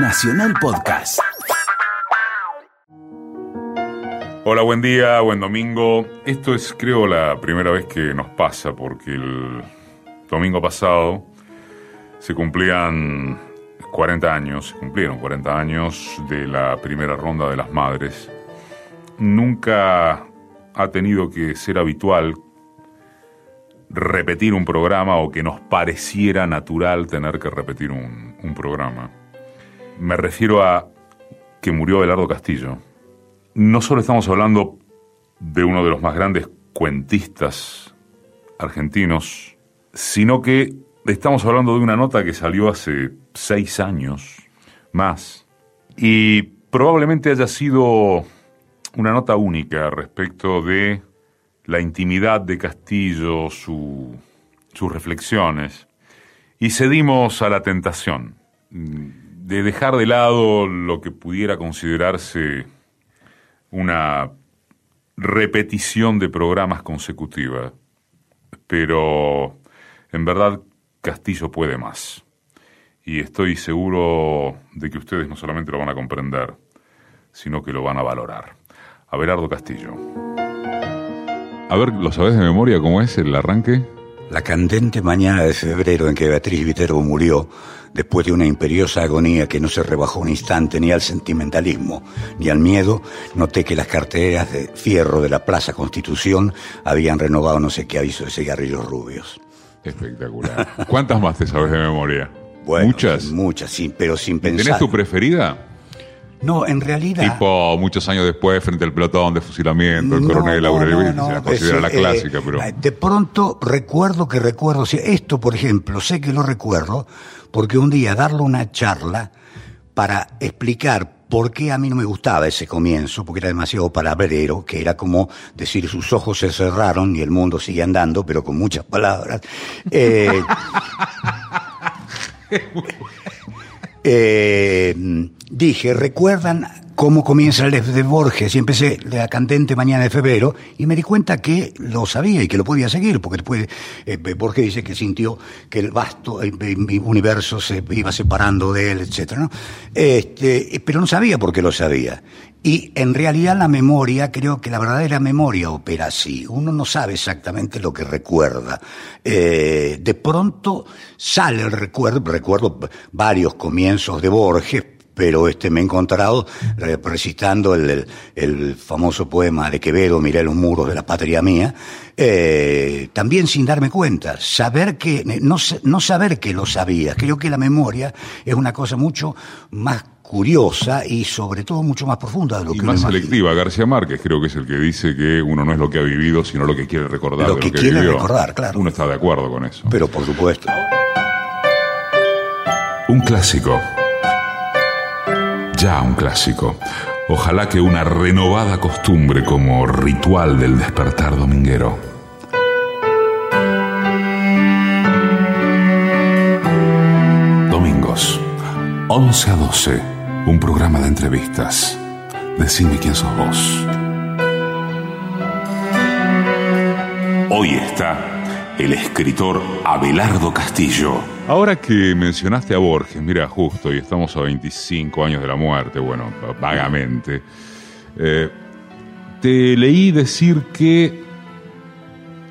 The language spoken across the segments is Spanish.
Nacional Podcast. Hola, buen día, buen domingo. Esto es creo la primera vez que nos pasa porque el domingo pasado se cumplían 40 años, se cumplieron 40 años de la primera ronda de las madres. Nunca ha tenido que ser habitual repetir un programa o que nos pareciera natural tener que repetir un, programa. Me refiero a que murió Belardo Castillo. No solo estamos hablando de uno de los más grandes cuentistas argentinos, sino que estamos hablando de una nota que salió hace seis años más. Y probablemente haya sido una nota única respecto de la intimidad de Castillo, sus reflexiones, y cedimos a la tentación de dejar de lado lo que pudiera considerarse una repetición de programas consecutiva, pero en verdad Castillo puede más. Y estoy seguro de que ustedes no solamente lo van a comprender, sino que lo van a valorar. Abelardo Castillo. A ver, ¿lo sabes de memoria cómo es el arranque? La candente mañana de febrero en que Beatriz Viterbo murió, después de una imperiosa agonía que no se rebajó un instante ni al sentimentalismo ni al miedo, noté que las carteras de fierro de la Plaza Constitución habían renovado no sé qué aviso de cigarrillos rubios. Espectacular. ¿Cuántas más te sabes de memoria? ¿Muchas? Muchas, sí, pero sin pensar. ¿Tenés tu preferida? No, en realidad. Tipo, muchos años después, frente al pelotón de fusilamiento, el coronel no, no, no, se la considera la clásica, pero. Eh, de pronto recuerdo que recuerdo. Esto, por ejemplo, sé que lo recuerdo porque un día darle una charla para explicar por qué a mí no me gustaba ese comienzo, porque era demasiado palabrero, que era como decir sus ojos se cerraron y el mundo sigue andando, pero con muchas palabras. Eh, eh, dije, ¿recuerdan cómo comienza el de Borges? Y empecé la candente mañana de febrero y me di cuenta que lo sabía y que lo podía seguir, porque después eh, Borges dice que sintió que el vasto universo se iba separando de él, etc. Este, pero no sabía por qué lo sabía. Y en realidad la memoria, creo que la verdadera memoria opera así. Uno no sabe exactamente lo que recuerda. Eh, de pronto sale el recuerdo, recuerdo varios comienzos de Borges, pero este me he encontrado recitando el, el, famoso poema de Quevedo, Miré los muros de la patria mía, eh, también sin darme cuenta, saber que, no, no saber que lo sabía. Creo que la memoria es una cosa mucho más curiosa y sobre todo mucho más profunda de lo y que más selectiva. García Márquez creo que es el que dice que uno no es lo que ha vivido, sino lo que quiere recordar. Lo que, quiere recordar, claro. Uno está de acuerdo con eso. Pero por supuesto. Un clásico ya un clásico. Ojalá que una renovada costumbre como ritual del despertar dominguero. Domingos, 11 a 12, un programa de entrevistas. Decime quién sos vos. Hoy está el escritor Abelardo Castillo. Ahora que mencionaste a Borges, mira, justo, y estamos a 25 años de la muerte, bueno, vagamente, eh, te leí decir que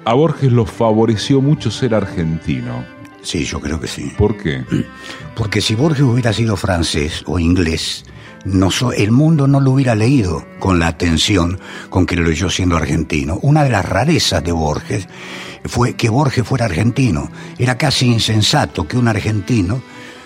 a Borges lo favoreció mucho ser argentino. Sí, yo creo que sí. ¿Por qué? Porque si Borges hubiera sido francés o inglés, no el mundo no lo hubiera leído con la atención con que lo leyó siendo argentino. Una de las rarezas de Borges fue que Borges fuera argentino. Era casi insensato que un argentino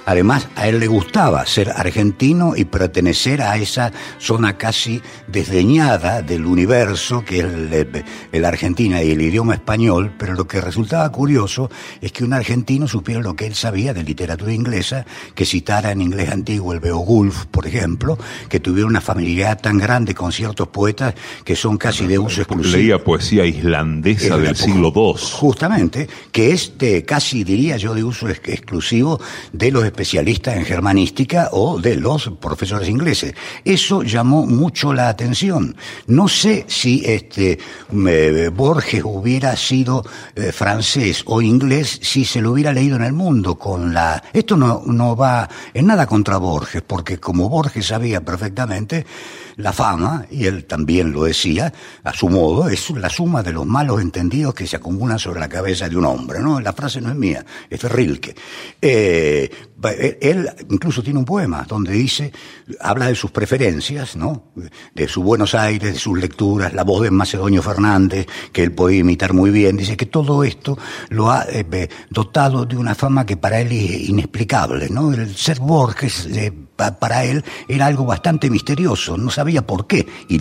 Además, a él le gustaba ser argentino y pertenecer a esa zona casi desdeñada del universo, que es la Argentina y el idioma español, pero lo que resultaba curioso es que un argentino supiera lo que él sabía de literatura inglesa, que citara en inglés antiguo el Beowulf, por ejemplo, que tuviera una familiaridad tan grande con ciertos poetas que son casi de uso exclusivo. Leía poesía islandesa del siglo II. Justamente, que es casi diría yo de uso exclusivo de los especialistas en germanística o de los profesores ingleses. Eso llamó mucho la atención. No sé si este Borges hubiera sido eh, francés o inglés si se lo hubiera leído en el mundo con la esto no, no va en nada contra Borges, porque como Borges sabía perfectamente, la fama, y él también lo decía, a su modo, es la suma de los malos entendidos que se acumulan sobre la cabeza de un hombre, ¿no? La frase no es mía, es de Rilke. Eh, él incluso tiene un poema donde dice, habla de sus preferencias, ¿no? De su Buenos Aires, de sus lecturas, la voz de Macedonio Fernández, que él podía imitar muy bien. Dice que todo esto lo ha eh, dotado de una fama que para él es inexplicable, ¿no? El ser Borges, eh, para él, era algo bastante misterioso, no sabía por qué. Y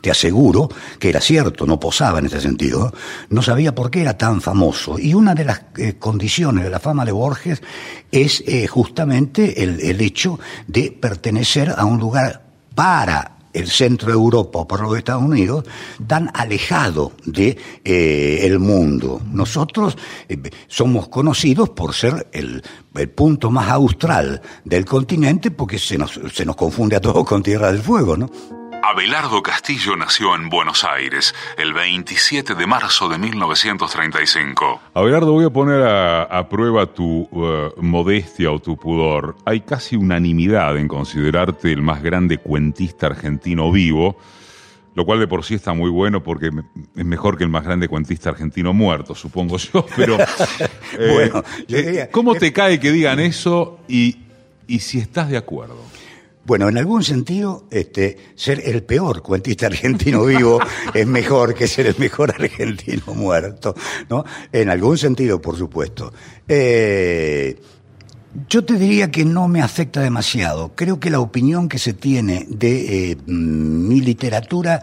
te aseguro que era cierto, no posaba en ese sentido, no sabía por qué era tan famoso. Y una de las eh, condiciones de la fama de Borges es eh, justamente el, hecho de pertenecer a un lugar para el centro de Europa por los Estados Unidos, tan alejado de eh, el mundo. Nosotros somos conocidos por ser el, el, punto más austral del continente porque se nos, se nos confunde a todos con Tierra del Fuego, ¿no? Abelardo Castillo nació en Buenos Aires el 27 de marzo de 1935. Abelardo, voy a poner a, prueba tu uh, modestia o tu pudor. Hay casi unanimidad en considerarte el más grande cuentista argentino vivo, lo cual de por sí está muy bueno porque es mejor que el más grande cuentista argentino muerto, supongo yo. Pero, bueno, eh, ¿cómo te cae que digan eso y, y si estás de acuerdo? Bueno, en algún sentido, este, ser el peor cuentista argentino vivo es mejor que ser el mejor argentino muerto, ¿no? En algún sentido, por supuesto. Eh, yo te diría que no me afecta demasiado. Creo que la opinión que se tiene de eh, mi literatura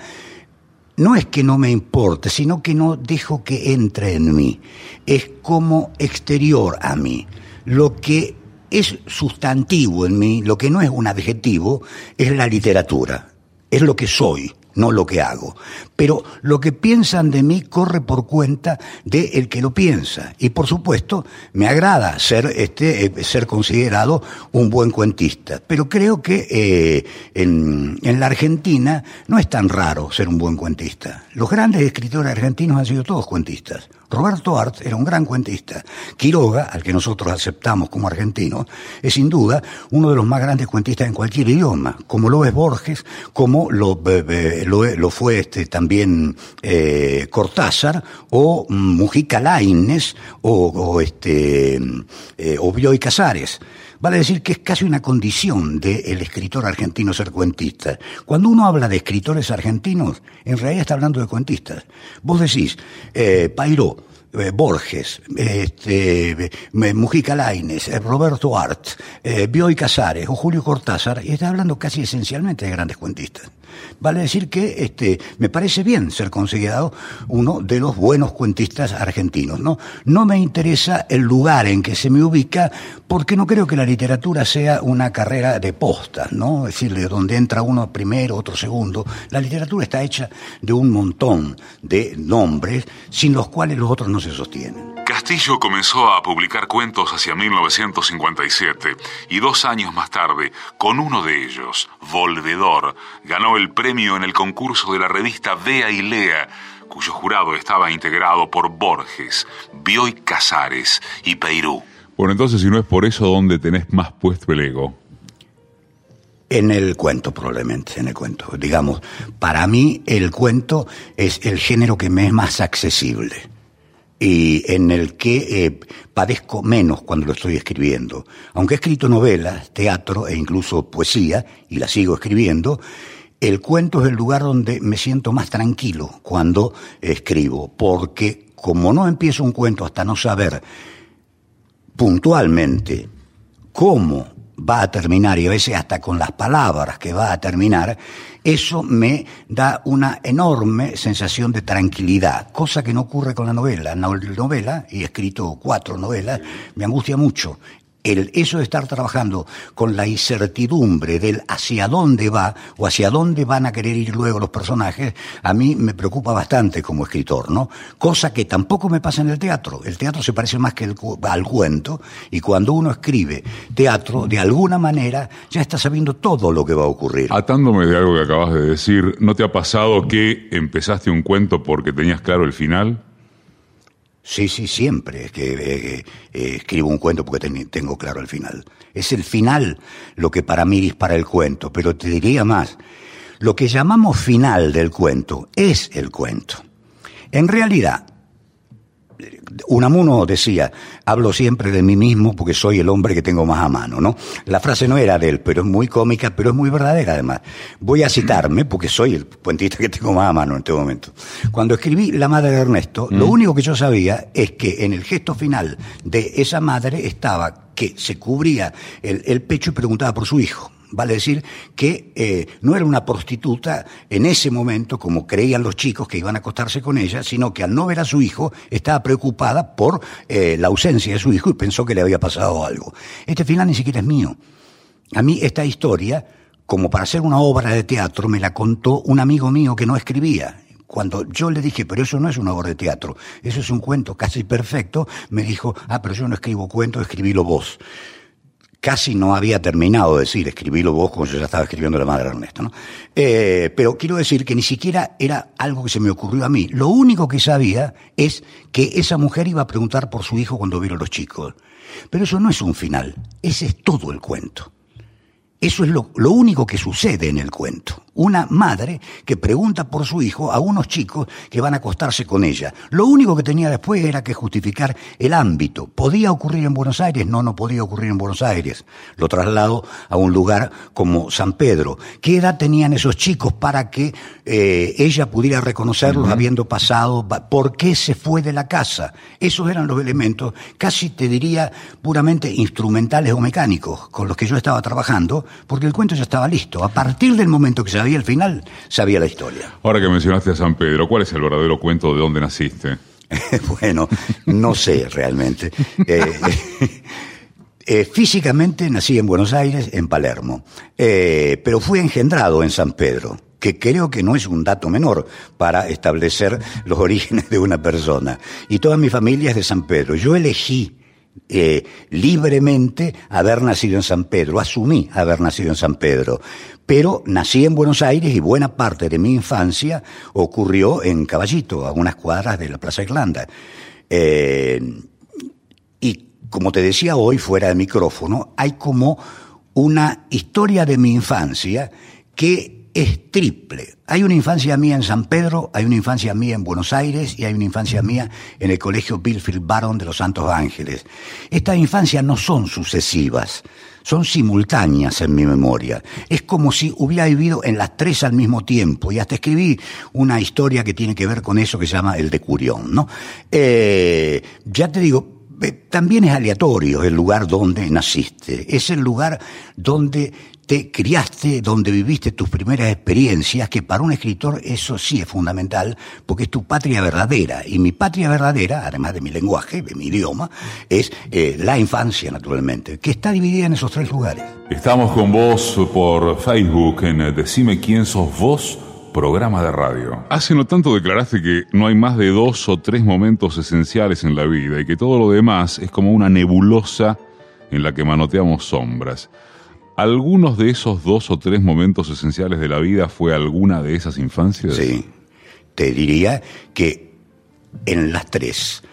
no es que no me importe, sino que no dejo que entre en mí. Es como exterior a mí. Lo que es sustantivo en mí, lo que no es un adjetivo, es la literatura, es lo que soy no lo que hago. Pero lo que piensan de mí corre por cuenta de el que lo piensa. Y por supuesto, me agrada ser, este, eh, ser considerado un buen cuentista. Pero creo que eh, en, en la Argentina no es tan raro ser un buen cuentista. Los grandes escritores argentinos han sido todos cuentistas. Roberto Art era un gran cuentista. Quiroga, al que nosotros aceptamos como argentino, es sin duda uno de los más grandes cuentistas en cualquier idioma, como lo es Borges, como lo, fue este, también eh, Cortázar, o Mujica Lainez, o, este, eh, o Casares. Vale decir que es casi una condición del escritor argentino ser cuentista. Cuando uno habla de escritores argentinos, en realidad está hablando de cuentistas. Vos decís, eh, Pairo, eh, Borges, este, Mujica Lainez, eh, Roberto Art, eh, Bioy Casares o Julio Cortázar, y está hablando casi esencialmente de grandes cuentistas. Vale decir que este, me parece bien ser considerado uno de los buenos cuentistas argentinos. ¿no? no me interesa el lugar en que se me ubica porque no creo que la literatura sea una carrera de postas, ¿no? es decir, de donde entra uno primero, otro segundo. La literatura está hecha de un montón de nombres sin los cuales los otros no se sostienen. Castillo comenzó a publicar cuentos hacia 1957 y dos años más tarde, con uno de ellos, Volvedor, ganó el premio en el concurso de la revista Vea y Lea, cuyo jurado estaba integrado por Borges, Bioy Casares y Peirú. Bueno, entonces si no es por eso, ¿dónde tenés más puesto el ego? En el cuento, probablemente, en el cuento. Digamos, para mí el cuento es el género que me es más accesible y en el que eh, padezco menos cuando lo estoy escribiendo. Aunque he escrito novelas, teatro e incluso poesía, y la sigo escribiendo, el cuento es el lugar donde me siento más tranquilo cuando escribo, porque como no empiezo un cuento hasta no saber puntualmente cómo va a terminar, y a veces hasta con las palabras que va a terminar, eso me da una enorme sensación de tranquilidad, cosa que no ocurre con la novela. La novela, y he escrito cuatro novelas, me angustia mucho el, eso de estar trabajando con la incertidumbre del hacia dónde va o hacia dónde van a querer ir luego los personajes, a mí me preocupa bastante como escritor, ¿no? Cosa que tampoco me pasa en el teatro. El teatro se parece más que el, al cuento y cuando uno escribe teatro, de alguna manera ya está sabiendo todo lo que va a ocurrir. Atándome de algo que acabas de decir, ¿no te ha pasado que empezaste un cuento porque tenías claro el final? Sí, sí, siempre que eh, eh, escribo un cuento porque tengo claro el final. Es el final lo que para mí dispara el cuento, pero te diría más, lo que llamamos final del cuento es el cuento. En realidad, Unamuno decía, hablo siempre de mí mismo porque soy el hombre que tengo más a mano, ¿no? La frase no era de él, pero es muy cómica, pero es muy verdadera además. Voy a citarme porque soy el puentista que tengo más a mano en este momento. Cuando escribí La madre de Ernesto, lo mm. único que yo sabía es que en el gesto final de esa madre estaba que se cubría el pecho y preguntaba por su hijo. Vale decir que eh, no era una prostituta en ese momento, como creían los chicos que iban a acostarse con ella, sino que al no ver a su hijo estaba preocupada por eh, la ausencia de su hijo y pensó que le había pasado algo. Este final ni siquiera es mío. A mí esta historia, como para hacer una obra de teatro, me la contó un amigo mío que no escribía. Cuando yo le dije, pero eso no es una obra de teatro, eso es un cuento casi perfecto, me dijo, ah, pero yo no escribo cuentos, escribílo vos casi no había terminado de decir, escribílo vos como yo ya estaba escribiendo la madre de Ernesto, ¿no? Eh, pero quiero decir que ni siquiera era algo que se me ocurrió a mí. Lo único que sabía es que esa mujer iba a preguntar por su hijo cuando vieron los chicos. Pero eso no es un final, ese es todo el cuento. Eso es lo, lo, único que sucede en el cuento. Una madre que pregunta por su hijo a unos chicos que van a acostarse con ella. Lo único que tenía después era que justificar el ámbito. ¿Podía ocurrir en Buenos Aires? No, no podía ocurrir en Buenos Aires. Lo traslado a un lugar como San Pedro. ¿Qué edad tenían esos chicos para que eh, ella pudiera reconocerlos habiendo pasado? ¿Por qué se fue de la casa? Esos eran los elementos, casi te diría puramente instrumentales o mecánicos, con los que yo estaba trabajando porque el cuento ya estaba listo. A partir del momento que sabía el final, sabía la historia. Ahora que mencionaste a San Pedro, ¿cuál es el verdadero cuento de dónde naciste? bueno, no sé realmente. Eh, eh, físicamente nací en Buenos Aires, en Palermo, eh, pero fui engendrado en San Pedro que creo que no es un dato menor para establecer los orígenes de una persona. Y toda mi familia es de San Pedro. Yo elegí eh, libremente haber nacido en San Pedro, asumí haber nacido en San Pedro, pero nací en Buenos Aires y buena parte de mi infancia ocurrió en Caballito, a unas cuadras de la Plaza Irlanda. Eh, y como te decía hoy, fuera de micrófono, hay como una historia de mi infancia que es triple. Hay una infancia mía en San Pedro, hay una infancia mía en Buenos Aires y hay una infancia mía en el Colegio Billfield Baron de los Santos Ángeles. Estas infancias no son sucesivas, son simultáneas en mi memoria. Es como si hubiera vivido en las tres al mismo tiempo y hasta escribí una historia que tiene que ver con eso que se llama el de Curión, ¿no? Eh, ya te digo, también es aleatorio el lugar donde naciste, es el lugar donde te criaste, donde viviste tus primeras experiencias, que para un escritor eso sí es fundamental, porque es tu patria verdadera. Y mi patria verdadera, además de mi lenguaje, de mi idioma, es eh, la infancia, naturalmente, que está dividida en esos tres lugares. Estamos con vos por Facebook en Decime quién sos vos programa de radio. Hace no tanto declaraste que no hay más de dos o tres momentos esenciales en la vida y que todo lo demás es como una nebulosa en la que manoteamos sombras. ¿Algunos de esos dos o tres momentos esenciales de la vida fue alguna de esas infancias? Sí, te diría que en las tres.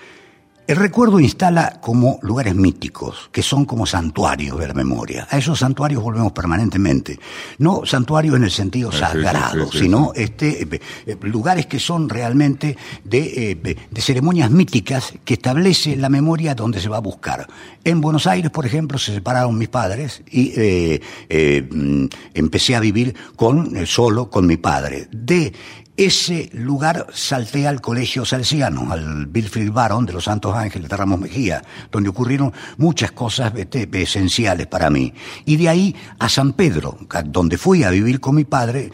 El recuerdo instala como lugares míticos, que son como santuarios de la memoria. A esos santuarios volvemos permanentemente. No santuarios en el sentido sagrado, sino este, eh, eh, lugares que son realmente de, eh, de, ceremonias míticas que establece la memoria donde se va a buscar. En Buenos Aires, por ejemplo, se separaron mis padres y mm, empecé a vivir con, solo con mi padre. De ese lugar salté al colegio salesiano, al Bilfield Baron de los Santos Ángeles de Ramos Mejía, donde ocurrieron muchas cosas esenciales para mí. Y de ahí a San Pedro, donde fui a vivir con mi padre,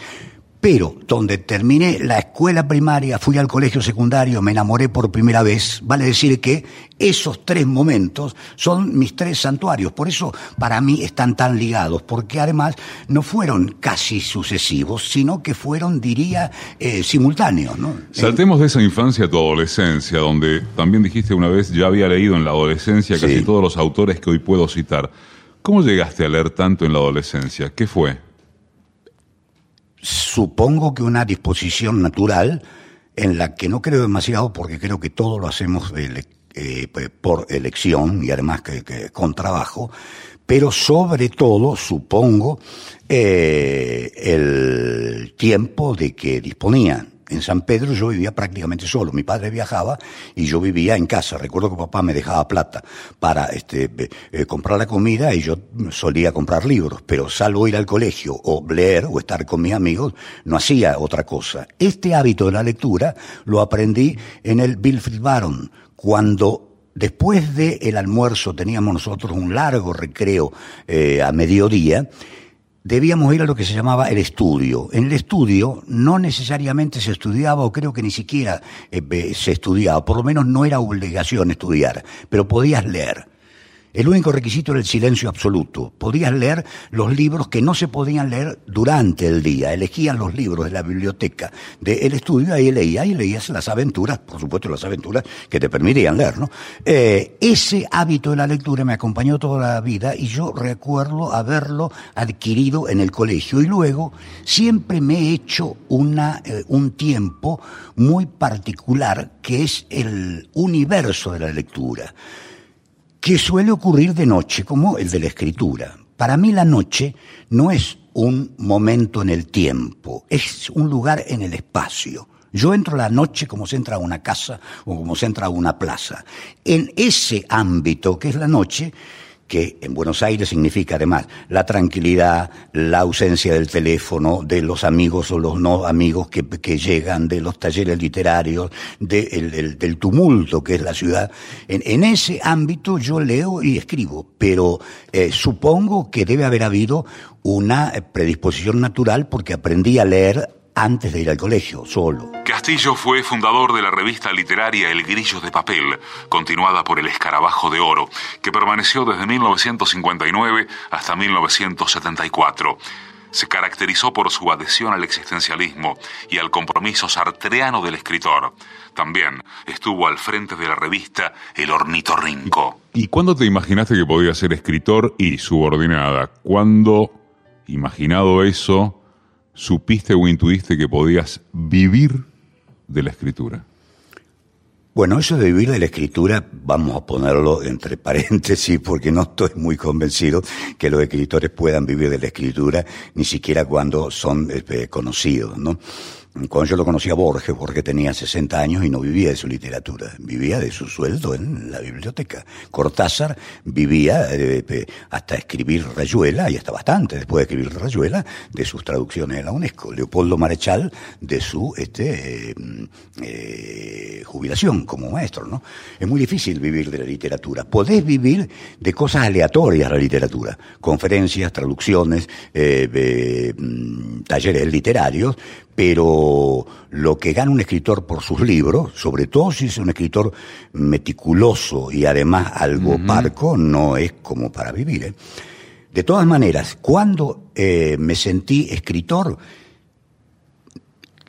pero donde terminé la escuela primaria, fui al colegio secundario, me enamoré por primera vez, vale decir que esos tres momentos son mis tres santuarios, por eso para mí están tan ligados, porque además no fueron casi sucesivos, sino que fueron, diría, eh, simultáneos. ¿no? Saltemos de esa infancia a tu adolescencia, donde también dijiste una vez, ya había leído en la adolescencia casi todos los autores que hoy puedo citar. ¿Cómo llegaste a leer tanto en la adolescencia? ¿Qué fue? Supongo que una disposición natural en la que no creo demasiado porque creo que todo lo hacemos eh, por elección y además que, con trabajo, pero sobre todo supongo eh, el tiempo de que disponían en San Pedro yo vivía prácticamente solo. Mi padre viajaba y yo vivía en casa. Recuerdo que papá me dejaba plata para este, eh, comprar la comida y yo solía comprar libros, pero salvo ir al colegio o leer o estar con mis amigos, no hacía otra cosa. Este hábito de la lectura lo aprendí en el Wilfried Baron, cuando después del almuerzo teníamos nosotros un largo recreo eh, a mediodía debíamos ir a lo que se llamaba el estudio. En el estudio no necesariamente se estudiaba, o creo que ni siquiera eh, se estudiaba, por lo menos no era obligación estudiar, pero podías leer. El único requisito era el silencio absoluto. Podías leer los libros que no se podían leer durante el día. Elegían los libros de la biblioteca del estudio, ahí leía, y leías las aventuras, por supuesto las aventuras que te permitían leer, ¿no? Eh, ese hábito de la lectura me acompañó toda la vida y yo recuerdo haberlo adquirido en el colegio y luego siempre me he hecho una, eh, un tiempo muy particular que es el universo de la lectura que suele ocurrir de noche, como el de la escritura. Para mí la noche no es un momento en el tiempo, es un lugar en el espacio. Yo entro la noche como se entra a una casa o como se entra a una plaza. En ese ámbito que es la noche, que en Buenos Aires significa además la tranquilidad, la ausencia del teléfono, de los amigos o los no amigos que, llegan, de los talleres literarios, del tumulto que es la ciudad. En, ese ámbito yo leo y escribo, pero eh, supongo que debe haber habido una predisposición natural porque aprendí a leer antes de ir al colegio, solo. Castillo fue fundador de la revista literaria El Grillo de Papel, continuada por El Escarabajo de Oro, que permaneció desde 1959 hasta 1974. Se caracterizó por su adhesión al existencialismo y al compromiso sartreano del escritor. También estuvo al frente de la revista El Ornitorrinco. ¿Y cuándo te imaginaste que podía ser escritor y subordinada? ¿Cuándo, imaginado eso, supiste o intuiste que podías vivir de la escritura? Bueno, eso de vivir de la escritura, vamos a ponerlo entre paréntesis porque no estoy muy convencido que los escritores puedan vivir de la escritura, ni siquiera cuando son este, conocidos, ¿no? Cuando yo lo conocí a Borges, Borges tenía 60 años y no vivía de su literatura, vivía de su sueldo en la biblioteca. Cortázar vivía eh, hasta escribir Rayuela, y hasta bastante después de escribir Rayuela, de sus traducciones en la UNESCO. Leopoldo Marechal de su este, eh, jubilación como maestro. ¿no? Es muy difícil vivir de la literatura. Podés vivir de cosas aleatorias la literatura, conferencias, traducciones, eh, mm, talleres literarios, pero lo que gana un escritor por sus libros, sobre todo si es un escritor meticuloso y además algo parco, no es como para vivir. ¿eh? De todas maneras, cuando eh, me sentí escritor,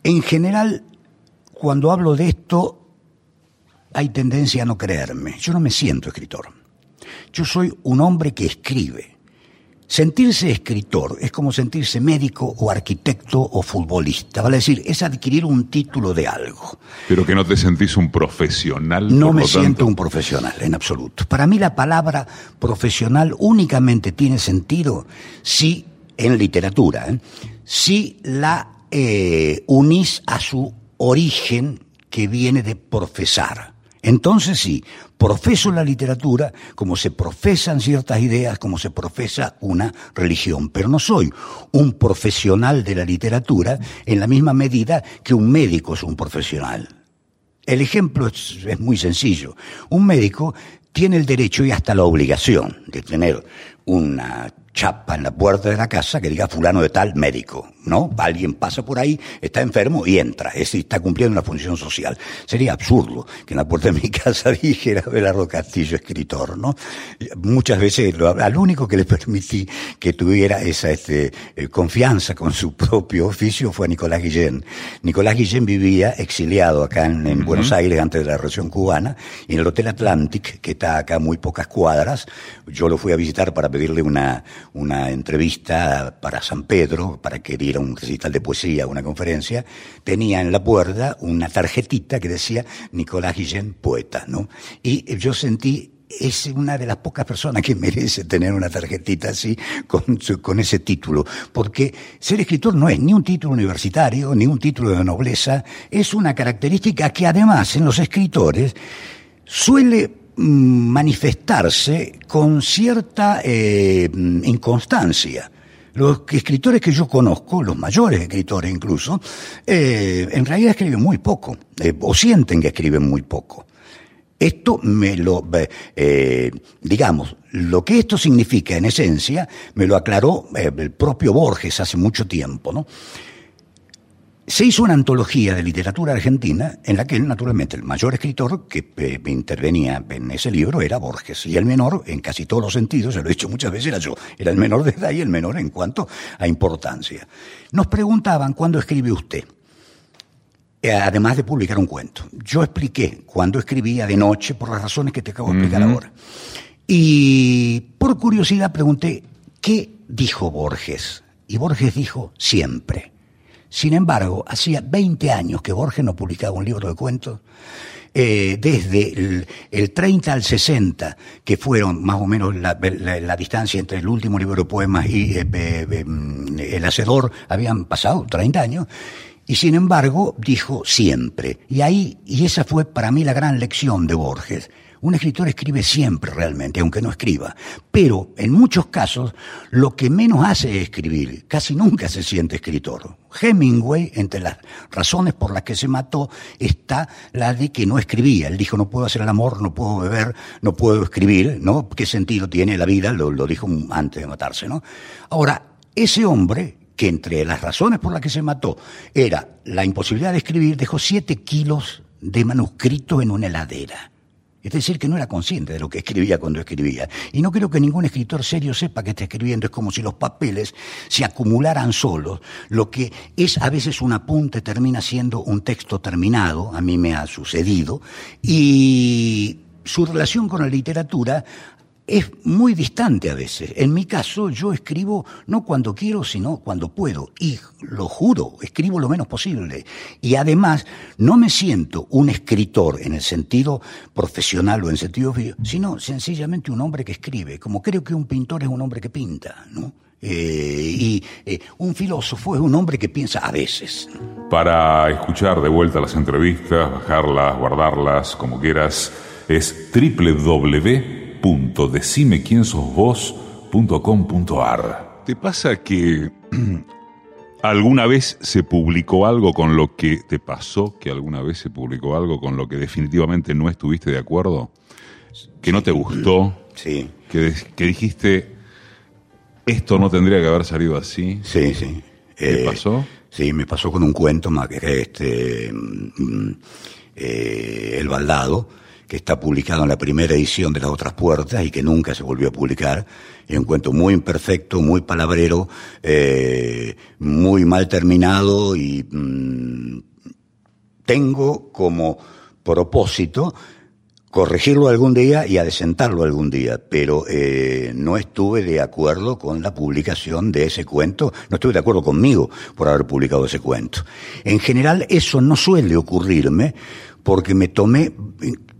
en general, cuando hablo de esto, hay tendencia a no creerme. Yo no me siento escritor. Yo soy un hombre que escribe. Sentirse escritor es como sentirse médico o arquitecto o futbolista, vale decir, es adquirir un título de algo. Pero que no te sentís un profesional. No me siento un profesional, en absoluto. Para mí la palabra profesional únicamente tiene sentido si, en literatura, ¿eh? si la eh, unís a su origen que viene de profesar. Entonces sí, profeso la literatura como se profesan ciertas ideas, como se profesa una religión, pero no soy un profesional de la literatura en la misma medida que un médico es un profesional. El ejemplo es, muy sencillo. Un médico tiene el derecho y hasta la obligación de tener una chapa en la puerta de la casa que diga fulano de tal médico, ¿no? Alguien pasa por ahí, está enfermo y entra, es decir, está cumpliendo una función social. Sería absurdo que en la puerta de mi casa dijera Belardo Castillo, escritor, ¿no? Muchas veces lo, al único que le permití que tuviera esa este, eh, confianza con su propio oficio fue a Nicolás Guillén. Nicolás Guillén vivía exiliado acá en, Buenos Aires antes de la Revolución Cubana y en el Hotel Atlantic, que está acá a muy pocas cuadras, yo lo fui a visitar para pedirle una una entrevista para San Pedro, para que diera un recital de poesía, una conferencia, tenía en la puerta una tarjetita que decía Nicolás Guillén, poeta, ¿no? Y yo sentí es una de las pocas personas que merece tener una tarjetita así con, con, ese título, porque ser escritor no es ni un título universitario, ni un título de nobleza, es una característica que además en los escritores suele Mm, manifestarse con cierta eh, inconstancia. Los escritores que yo conozco, los mayores escritores incluso, eh, en realidad escriben muy poco, eh, o sienten que escriben muy poco. Esto me lo, digamos, lo que esto significa en esencia, me lo aclaró el propio Borges hace mucho tiempo, ¿no? Se hizo una antología de literatura argentina en la que, naturalmente, el mayor escritor que eh, intervenía en ese libro era Borges, y el menor, en casi todos los sentidos, se lo he dicho muchas veces, era yo. Era el menor de edad y el menor en cuanto a importancia. Nos preguntaban, ¿cuándo escribe usted? Eh, además de publicar un cuento. Yo expliqué cuándo escribía de noche por las razones que te acabo de explicar ahora. Y por curiosidad pregunté, ¿qué dijo Borges? Y Borges dijo, siempre. Sin embargo, hacía 20 años que Borges no publicaba un libro de cuentos. Eh, desde el, 30 al 60, que fueron más o menos la, distancia entre el último libro de poemas y eh, eh, mm, El Hacedor, habían pasado 30 años, y sin embargo dijo siempre. Y ahí, y esa fue para mí la gran lección de Borges. Un escritor escribe siempre realmente, aunque no escriba. Pero en muchos casos lo que menos hace es escribir. Casi nunca se siente escritor. Hemingway, entre las razones por las que se mató, está la de que no escribía. Él dijo, no puedo hacer el amor, no puedo beber, no puedo escribir, ¿no? ¿Qué sentido tiene la vida? Lo, lo dijo antes de matarse, ¿no? Ahora, ese hombre, que entre las razones por las que se mató era la imposibilidad de escribir, dejó siete kilos de manuscrito en una heladera. Es decir, que no era consciente de lo que escribía cuando escribía. Y no creo que ningún escritor serio sepa que está escribiendo. Es como si los papeles se acumularan solos. Lo que es a veces un apunte termina siendo un texto terminado. A mí me ha sucedido. Y su relación con la literatura es muy distante a veces. En mi caso, yo escribo no cuando quiero, sino cuando puedo. Y lo juro, escribo lo menos posible. Y además, no me siento un escritor en el sentido profesional o en sentido sino sencillamente un hombre que escribe, como creo que un pintor es un hombre que pinta, ¿no? Eh, y eh, un filósofo es un hombre que piensa a veces. Para escuchar de vuelta las entrevistas, bajarlas, guardarlas, como quieras, es www www.decimequiensosvos.com.ar. ¿Te pasa que alguna vez se publicó algo con lo que te pasó, que alguna vez se publicó algo con lo que definitivamente no estuviste de acuerdo? ¿Que no te gustó? Sí. Que, que dijiste, esto no tendría que haber salido así. Sí, sí. ¿Qué eh, pasó? Sí, me pasó con un cuento más que este, mm, eh, El Baldado que está publicado en la primera edición de Las Otras Puertas y que nunca se volvió a publicar. Es un cuento muy imperfecto, muy palabrero, eh, muy mal terminado y mm, tengo como propósito corregirlo algún día y adecentarlo algún día, pero eh, no estuve de acuerdo con la publicación de ese cuento, no estuve de acuerdo conmigo por haber publicado ese cuento. En general eso no suele ocurrirme porque me tomé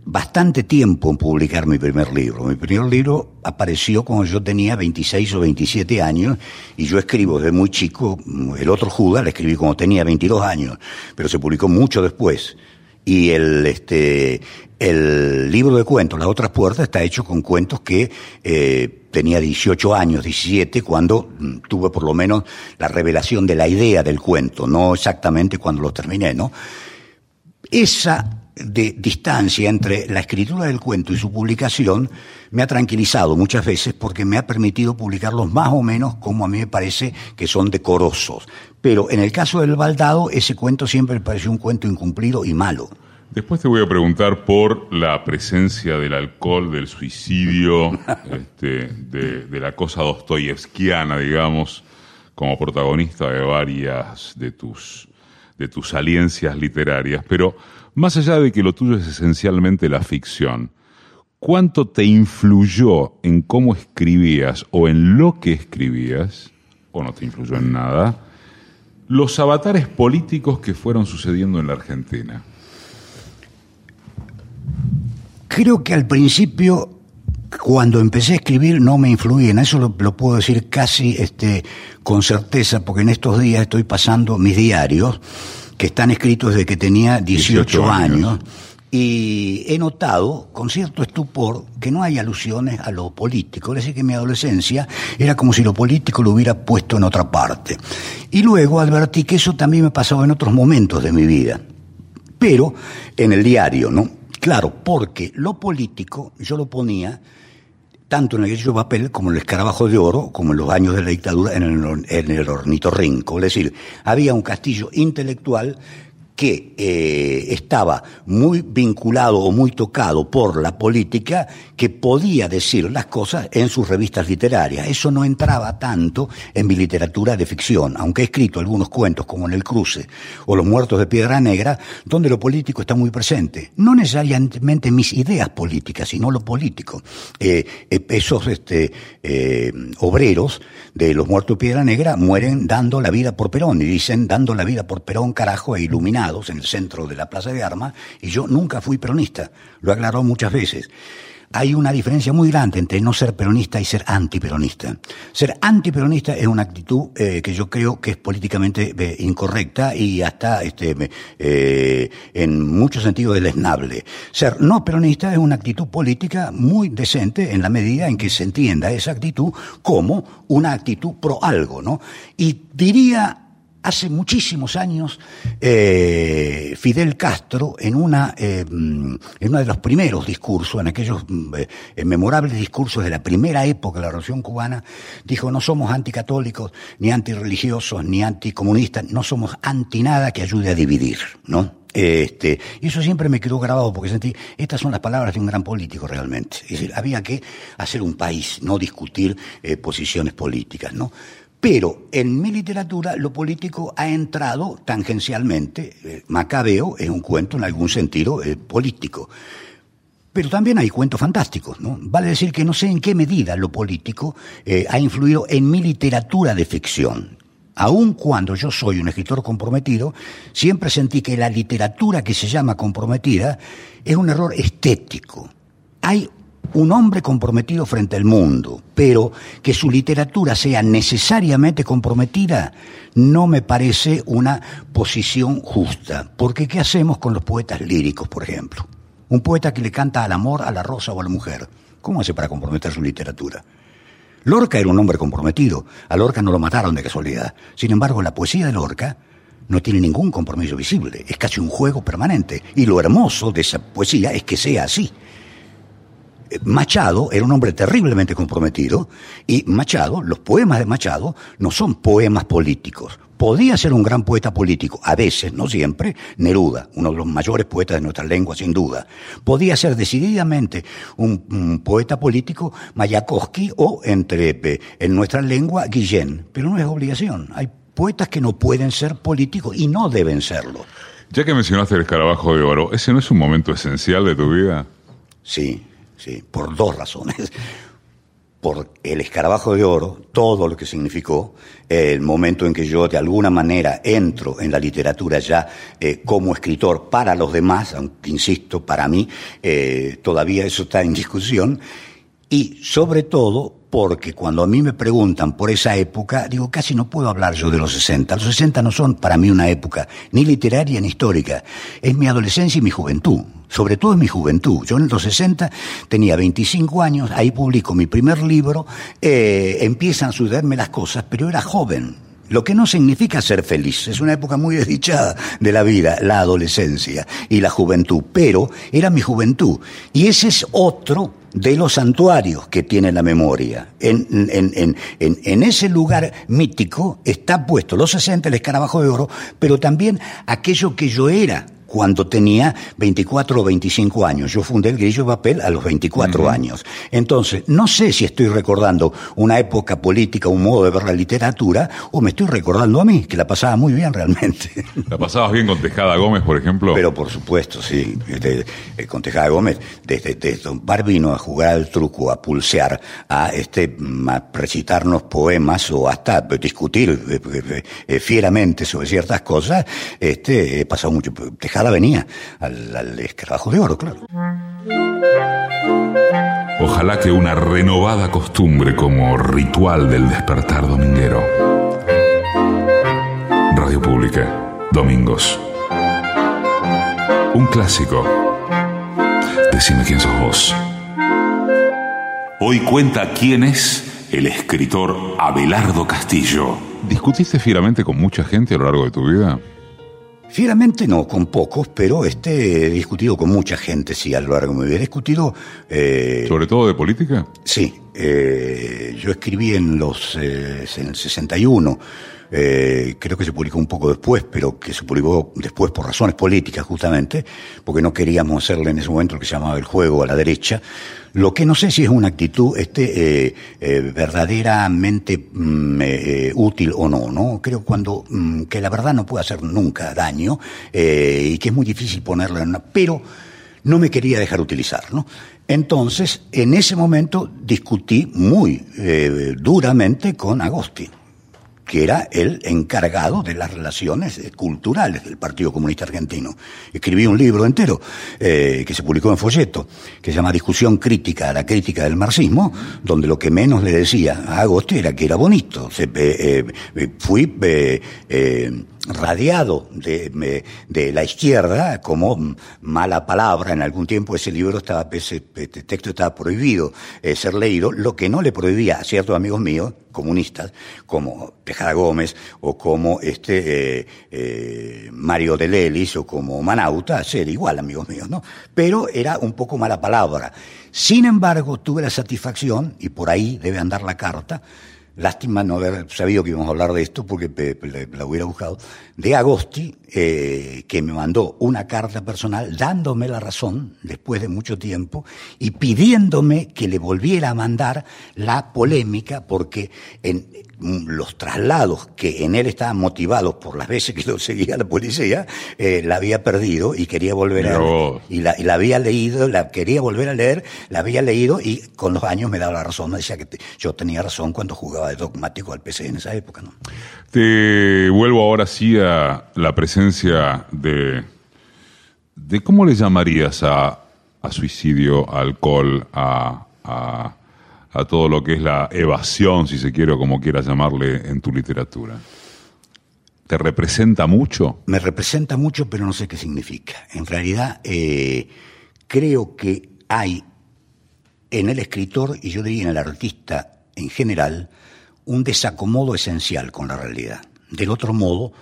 bastante tiempo en publicar mi primer libro. Mi primer libro apareció cuando yo tenía 26 o 27 años y yo escribo desde muy chico. El otro Judas lo escribí cuando tenía 22 años, pero se publicó mucho después. Y el, este, el libro de cuentos, Las otras puertas, está hecho con cuentos que eh, tenía 18 años, 17, cuando mm, tuve por lo menos la revelación de la idea del cuento, no exactamente cuando lo terminé, ¿no? Esa de distancia entre la escritura del cuento y su publicación me ha tranquilizado muchas veces porque me ha permitido publicarlos más o menos como a mí me parece que son decorosos. Pero en el caso del baldado, ese cuento siempre me pareció un cuento incumplido y malo. Después te voy a preguntar por la presencia del alcohol, del suicidio, este, de, de, la cosa dostoyevskiana, digamos, como protagonista de varias de tus, de tus aliencias literarias. Pero más allá de que lo tuyo es esencialmente la ficción, ¿cuánto te influyó en cómo escribías o en lo que escribías, o no te influyó en nada, los avatares políticos que fueron sucediendo en la Argentina? Creo que al principio cuando empecé a escribir no me influían, eso lo, puedo decir casi este, con certeza, porque en estos días estoy pasando mis diarios que están escritos desde que tenía 18, años. Y he notado, con cierto estupor, que no hay alusiones a lo político. Es decir, que mi adolescencia era como si lo político lo hubiera puesto en otra parte. Y luego advertí que eso también me pasaba en otros momentos de mi vida. Pero en el diario, ¿no? Claro, porque lo político yo lo ponía tanto en el de papel como en el escarabajo de oro, como en los años de la dictadura en el, en el. Es decir, había un castillo intelectual que eh, estaba muy vinculado o muy tocado por la política, que podía decir las cosas en sus revistas literarias. Eso no entraba tanto en mi literatura de ficción, aunque he escrito algunos cuentos como En el Cruce o Los Muertos de Piedra Negra, donde lo político está muy presente. No necesariamente mis ideas políticas, sino lo político. Eh, eh, esos este, obreros de Los Muertos de Piedra Negra mueren dando la vida por Perón y dicen dando la vida por Perón, carajo, e iluminado en el centro de la Plaza de Armas, y yo nunca fui peronista, lo he aclarado muchas veces. Hay una diferencia muy grande entre no ser peronista y ser antiperonista. Ser antiperonista es una actitud eh, que yo creo que es políticamente eh, incorrecta y hasta este, eh, en muchos sentidos deleznable. Ser no peronista es una actitud política muy decente en la medida en que se entienda esa actitud como una actitud pro algo, ¿no? Y diría Hace muchísimos años, eh, Fidel Castro, en, una, eh, en uno de los primeros discursos, en aquellos eh, memorables discursos de la primera época de la Revolución Cubana, dijo, no somos anticatólicos, ni antirreligiosos, ni anticomunistas, no somos anti nada que ayude a dividir, ¿no? Este, y eso siempre me quedó grabado porque sentí, estas son las palabras de un gran político realmente. Es decir, había que hacer un país, no discutir posiciones políticas, ¿no? Pero en mi literatura lo político ha entrado tangencialmente. Eh, Macabeo es un cuento en algún sentido eh, político. Pero también hay cuentos fantásticos, ¿no? Vale decir que no sé en qué medida lo político eh, ha influido en mi literatura de ficción. Aun cuando yo soy un escritor comprometido, siempre sentí que la literatura que se llama comprometida es un error estético. Hay un hombre comprometido frente al mundo, pero que su literatura sea necesariamente comprometida, no me parece una posición justa. Porque ¿qué hacemos con los poetas líricos, por ejemplo? Un poeta que le canta al amor, a la rosa o a la mujer. ¿Cómo hace para comprometer su literatura? Lorca era un hombre comprometido. A Lorca no lo mataron de casualidad. Sin embargo, la poesía de Lorca no tiene ningún compromiso visible. Es casi un juego permanente. Y lo hermoso de esa poesía es que sea así. Machado era un hombre terriblemente comprometido y Machado, los poemas de Machado no son poemas políticos. Podía ser un gran poeta político, a veces, no siempre, Neruda, uno de los mayores poetas de nuestra lengua, sin duda. Podía ser decididamente un, poeta político, Mayakovsky, o entre, en nuestra lengua, Guillén. Pero no es obligación. Hay poetas que no pueden ser políticos y no deben serlo. Ya que mencionaste el escarabajo de oro, ¿ese no es un momento esencial de tu vida? Sí, ¿sí? por dos razones. Por el escarabajo de oro, todo lo que significó, el momento en que yo de alguna manera entro en la literatura ya eh, como escritor para los demás, aunque insisto, para mí eh, todavía eso está en discusión, y sobre todo porque cuando a mí me preguntan por esa época, digo, casi no puedo hablar yo de los 60. Los 60 no son para mí una época ni literaria ni histórica. Es mi adolescencia y mi juventud. Sobre todo es mi juventud. Yo en los 60 tenía 25 años, ahí publico mi primer libro, eh, empiezan a sucederme las cosas, pero era joven. lo que no significa ser feliz. Es una época muy desdichada de la vida, la adolescencia y la juventud, pero era mi juventud. Y ese es otro de los santuarios que tiene la memoria. En, ese lugar mítico está puesto los 60, el escarabajo de oro, pero también aquello que yo era cuando tenía 24 o 25 años. Yo fundé el Grillo de Papel a los 24 años. Entonces, no sé si estoy recordando una época política, un modo de ver la literatura, o me estoy recordando a mí, que la pasaba muy bien realmente. ¿La pasabas bien con Tejada Gómez, por ejemplo? Pero por supuesto, sí. Eh, con Tejada Gómez, desde, desde Don Bar vino a jugar al truco, a pulsear, a, este, a recitarnos poemas o hasta discutir eh, eh, fieramente sobre ciertas cosas, este, he pasado mucho. Tejada venía al, al escarabajo de oro, claro. Ojalá que una renovada costumbre como ritual del despertar dominguero. Radio Pública, domingos. Un clásico. Decime quién sos vos. Hoy cuenta quién es el escritor Abelardo Castillo. ¿Discutiste fieramente con mucha gente a lo largo de tu vida? Fieramente no, con pocos, pero este, he discutido con mucha gente, sí, a lo largo de mi vida. He discutido... Eh, ¿Sobre todo de política? Sí. Eh, yo escribí en los eh, en el 61 eh, creo que se publicó un poco después, pero que se publicó después por razones políticas justamente, porque no queríamos hacerle en ese momento lo que se llamaba el juego a la derecha. Lo que no sé si es una actitud este, eh, eh, verdaderamente mm, útil o no, ¿no? Creo cuando mm, que la verdad no puede hacer nunca daño y que es muy difícil ponerla en una... Pero no me quería dejar utilizar, ¿no? Entonces, en ese momento discutí muy duramente con Agostín que era el encargado de las relaciones eh, culturales del Partido Comunista Argentino. Escribí un libro entero eh, que se publicó en folleto, que se llama Discusión crítica a la crítica del marxismo, donde lo que menos le decía a Agosti era que era bonito. Eh, fui radiado de, de, la izquierda como mala palabra. En algún tiempo ese libro estaba, ese, este texto estaba prohibido eh, ser leído, lo que no le prohibía a ciertos amigos míos, comunistas, como Tejada Gómez o como este eh, eh, Mario de Lelis o como Manauta, ser igual, amigos míos, ¿no? Pero era un poco mala palabra. Sin embargo, tuve la satisfacción, y por ahí debe andar la carta, Lástima no haber sabido que íbamos a hablar de esto porque la hubiera buscado. De Agosti, eh, que me mandó una carta personal dándome la razón después de mucho tiempo y pidiéndome que le volviera a mandar la polémica porque en, los traslados que en él estaban motivados por las veces que lo seguía la policía, eh, la había perdido y quería volver a y la, y la había leído, la quería volver a leer, la había leído y con los años me daba la razón, me decía que yo tenía razón cuando jugaba de dogmático al PC en esa época, ¿no? Te vuelvo ahora sí a la presencia de de cómo le llamarías a, a suicidio, alcohol, a, a a todo lo que es la evasión, si se quiere, o como quieras llamarle, en tu literatura? ¿Te representa mucho? Me representa mucho, pero no sé qué significa. En realidad, eh, creo que hay en el escritor, y yo diría en el artista en general, un desacomodo esencial con la realidad. Del otro modo,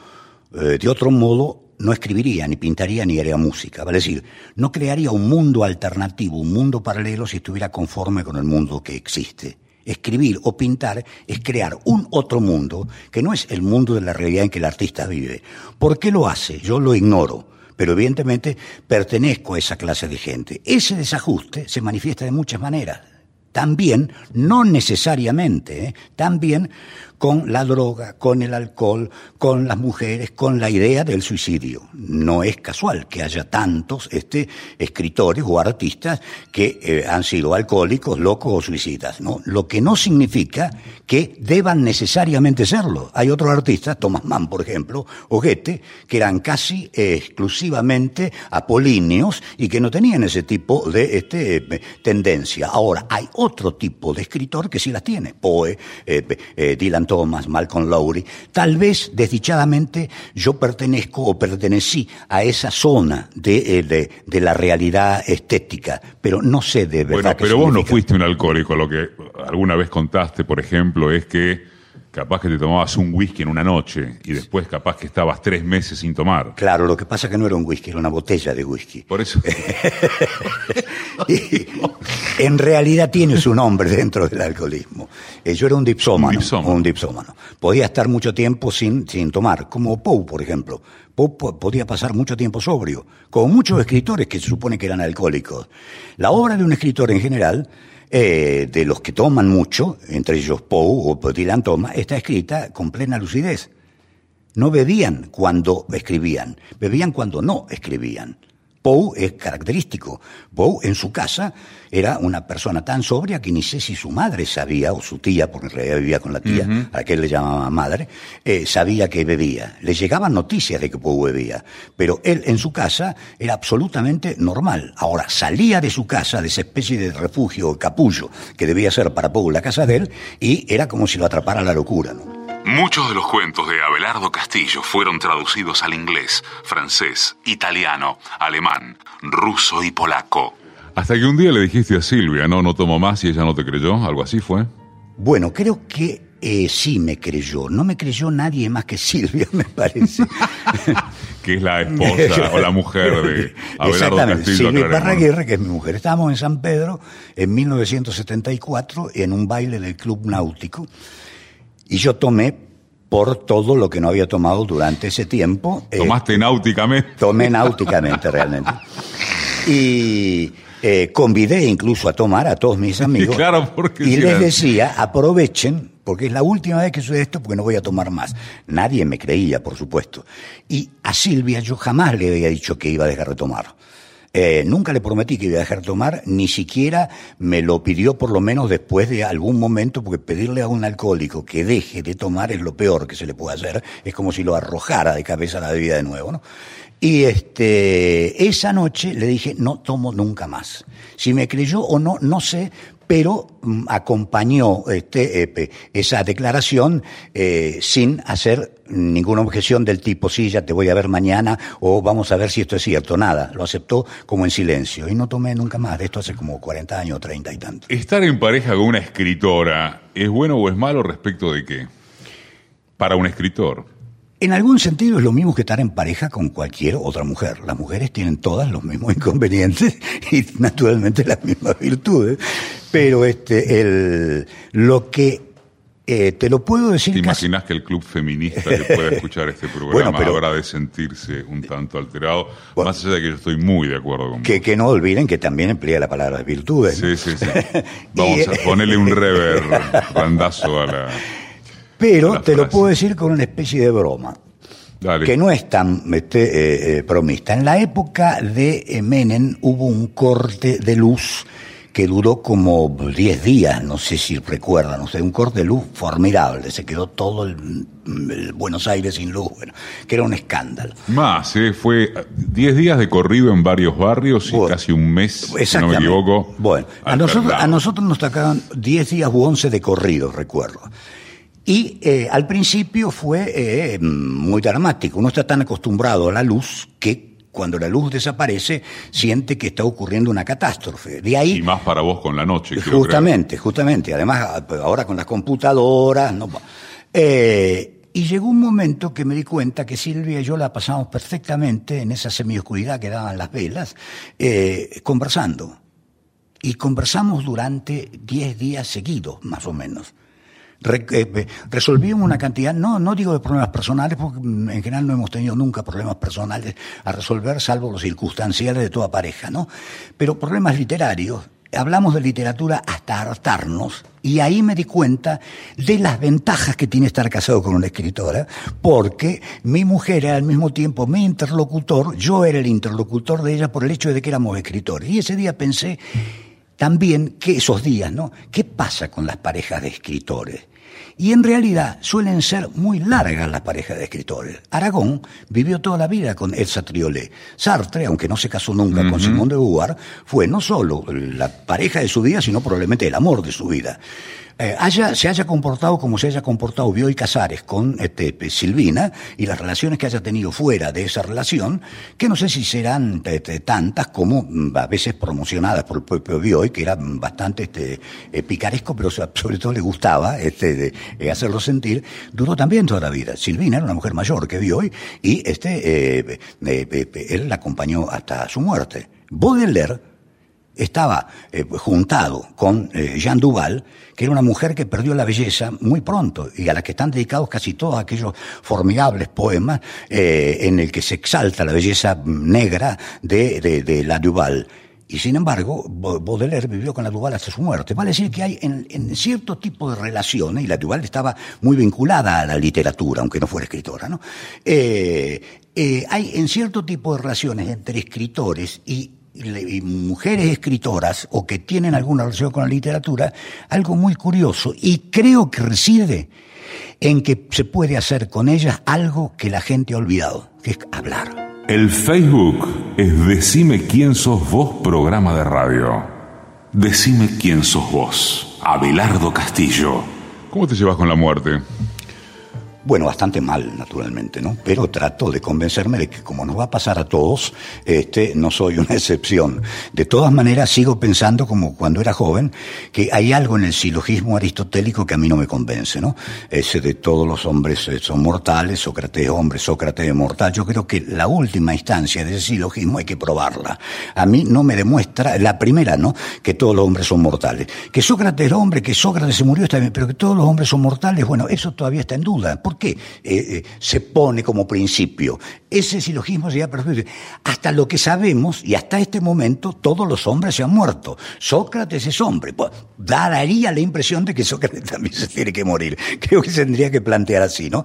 eh, de otro modo, no escribiría, ni pintaría, ni haría música. Vale decir, no crearía un mundo alternativo, un mundo paralelo si estuviera conforme con el mundo que existe. Escribir o pintar es crear un otro mundo que no es el mundo de la realidad en que el artista vive. ¿Por qué lo hace? Yo lo ignoro pero evidentemente pertenezco a esa clase de gente. Ese desajuste se manifiesta de muchas maneras. También, no necesariamente, ¿eh? también con la droga, con el alcohol, con las mujeres, con la idea del suicidio. No es casual que haya tantos este, escritores o artistas que eh, han sido alcohólicos, locos o suicidas. ¿no? Lo que no significa que deban necesariamente serlo. Hay otros artistas, Thomas Mann, por ejemplo, o Goethe, que eran casi exclusivamente apolíneos y que no tenían ese tipo de este, tendencia. Ahora, hay otro tipo de escritor que sí las tiene. Poe, eh, eh, Dylan Thomas, Malcolm Lowry, tal vez desdichadamente yo pertenezco o pertenecí a esa zona de, eh, de, la realidad estética, pero no sé de verdad. Bueno, pero vos no fuiste un alcohólico, lo que alguna vez contaste, por ejemplo, es que capaz que te tomabas un whisky en una noche y después capaz que estabas tres meses sin tomar. Claro, lo que pasa es que no era un whisky, era una botella de whisky. Por eso. Y en realidad tiene su nombre dentro del alcoholismo. Eh, Yo era un dipsómano, Un dipsómano. un dipsómano. Podía estar mucho tiempo sin, sin tomar, como Poe, por ejemplo. Poe po- podía pasar mucho tiempo sobrio, como muchos escritores que se supone que eran alcohólicos. La obra de un escritor en general, eh, de los que toman mucho, entre ellos Poe o Dylan Thomas, está escrita con plena lucidez. No bebían cuando escribían, bebían cuando no escribían. Poe es característico. Poe en su casa era una persona tan sobria que ni sé si su madre sabía, o su tía, porque en realidad vivía con la tía, a la que él le llamaba madre, eh, sabía que bebía. Le llegaban noticias de que Poe bebía, pero él en su casa era absolutamente normal. Ahora, salía de su casa, de esa especie de refugio, capullo, que debía ser para Poe la casa de él, y era como si lo atrapara la locura. ¿no? Muchos de los cuentos de Abelardo Castillo fueron traducidos al inglés, francés, italiano, alemán, ruso y polaco. Hasta que un día le dijiste a Silvia, no, no tomo más y ella no te creyó, algo así fue. Bueno, creo que eh, sí me creyó. No me creyó nadie más que Silvia, me parece. Que es la esposa o la mujer de Abelardo Exactamente. Castillo. Silvia que es mi mujer. Estábamos en San Pedro en 1974 en un baile del Club Náutico y yo tomé por todo lo que no había tomado durante ese tiempo. eh, Tomaste náuticamente. Tomé náuticamente realmente. Y eh, convidé incluso a tomar a todos mis amigos. Claro, porque y si les decía, aprovechen, porque es la última vez que sucede esto, porque no voy a tomar más. Nadie me creía, por supuesto. Y a Silvia yo jamás le había dicho que iba a dejar de tomar. Eh, nunca le prometí que iba a dejar de tomar, ni siquiera me lo pidió por lo menos después de algún momento, porque pedirle a un alcohólico que deje de tomar es lo peor que se le puede hacer, es como si lo arrojara de cabeza a la bebida de nuevo, ¿no? Y este, esa noche le dije, no tomo nunca más. Si me creyó o no, no sé, pero mm, acompañó este, eh, esa declaración eh, sin hacer ninguna objeción del tipo, sí, ya te voy a ver mañana, o vamos a ver si esto es cierto. Nada, lo aceptó como en silencio. Y no tomé nunca más, de esto hace como 40 años, 30 y tanto. ¿Estar en pareja con una escritora es bueno o es malo respecto de qué? Para un escritor. En algún sentido es lo mismo que estar en pareja con cualquier otra mujer. Las mujeres tienen todas los mismos inconvenientes y naturalmente las mismas virtudes. Pero este, el, lo que eh, te lo puedo decir ¿Te casi- imaginas que el club feminista que pueda escuchar este programa Bueno, pero- habrá de sentirse un tanto alterado? Bueno. más allá de que yo estoy muy de acuerdo con que, que no olviden que también emplea la palabra virtudes. ¿no? Sí, sí, sí. Vamos Y- a ponerle un rever, randazo a la... Pero te lo puedo decir con una especie de broma. Dale. que no es tan este, eh, eh, bromista. En la época de eh, Menem hubo un corte de luz que duró como 10 días, no sé si recuerdan, o sea, un corte de luz formidable, se quedó todo el, el Buenos Aires sin luz, bueno, que era un escándalo. Más, ¿eh? fue 10 días de corrido en varios barrios y Bueno, casi un mes, si no me equivoco. Bueno, a nosotros, alternado. a nosotros nos tocaban 10 días u 11 de corrido, recuerdo. Y eh, al principio fue eh, muy dramático. Uno está tan acostumbrado a la luz que cuando la luz desaparece siente que está ocurriendo una catástrofe. De ahí Y más para vos con la noche, Justamente, justamente. Además, ahora con las computadoras. ¿no? Eh, y llegó un momento que me di cuenta que Silvia y yo la pasamos perfectamente en esa semioscuridad que daban las velas, eh, conversando. Y conversamos durante 10 días seguidos, más o menos. Re- eh, resolvimos una cantidad, no, no digo de problemas personales, porque en general no hemos tenido nunca problemas personales a resolver, salvo los circunstanciales de toda pareja, ¿no? Pero problemas literarios, hablamos de literatura hasta hartarnos, y ahí me di cuenta de las ventajas que tiene estar casado con una escritora, porque mi mujer era al mismo tiempo mi interlocutor, yo era el interlocutor de ella por el hecho de que éramos escritores. Y ese día pensé, también que esos días, ¿no? ¿Qué pasa con las parejas de escritores? Y en realidad suelen ser muy largas las parejas de escritores. Aragón vivió toda la vida con Elsa Triolet. Sartre, aunque no se casó nunca con Simón de Beauvoir, fue no solo la pareja de su vida, sino probablemente el amor de su vida. Eh, haya, se haya comportado como se haya comportado Bioy Casares con este, Silvina y las relaciones que haya tenido fuera de esa relación, que no sé si serán este, tantas como mm, a veces promocionadas por el propio Bioy, que era bastante este, eh, picaresco, pero sobre todo le gustaba este, de, eh, hacerlo sentir, duró también toda la vida. Silvina era una mujer mayor que Bioy y este, él la acompañó hasta su muerte. Baudelaire estaba eh, juntado con eh, Jean Duval, que era una mujer que perdió la belleza muy pronto y a la que están dedicados casi todos aquellos formidables poemas eh, en el que se exalta la belleza negra de, de, la Duval. Y sin embargo, Baudelaire vivió con la Duval hasta su muerte. Vale decir que hay en, cierto tipo de relaciones, y la Duval estaba muy vinculada a la literatura, aunque no fuera escritora, ¿no? hay en cierto tipo de relaciones entre escritores y y mujeres escritoras o que tienen alguna relación con la literatura, algo muy curioso y creo que reside en que se puede hacer con ellas algo que la gente ha olvidado, que es hablar. El Facebook es Decime quién sos vos programa de radio. Decime quién sos vos, Abelardo Castillo. ¿Cómo te llevas con la muerte? Bueno, bastante mal, naturalmente, ¿no? Pero trato de convencerme de que como nos va a pasar a todos, este, no soy una excepción. De todas maneras, sigo pensando, como cuando era joven, que hay algo en el silogismo aristotélico que a mí no me convence, ¿no? Ese de todos los hombres eh, son mortales, Sócrates es hombre, Sócrates es mortal. Yo creo que la última instancia de ese silogismo hay que probarla. A mí no me demuestra, la primera, ¿no? Que todos los hombres son mortales. Que Sócrates era hombre, que Sócrates se murió, pero que todos los hombres son mortales, bueno, eso todavía está en duda. ¿Por qué eh, eh, se pone como principio? Ese silogismo sería perfecto. Hasta lo que sabemos, y hasta este momento, todos los hombres se han muerto. Sócrates es hombre. Pues, daría la impresión de que Sócrates también se tiene que morir. Creo que se tendría que plantear así, ¿no?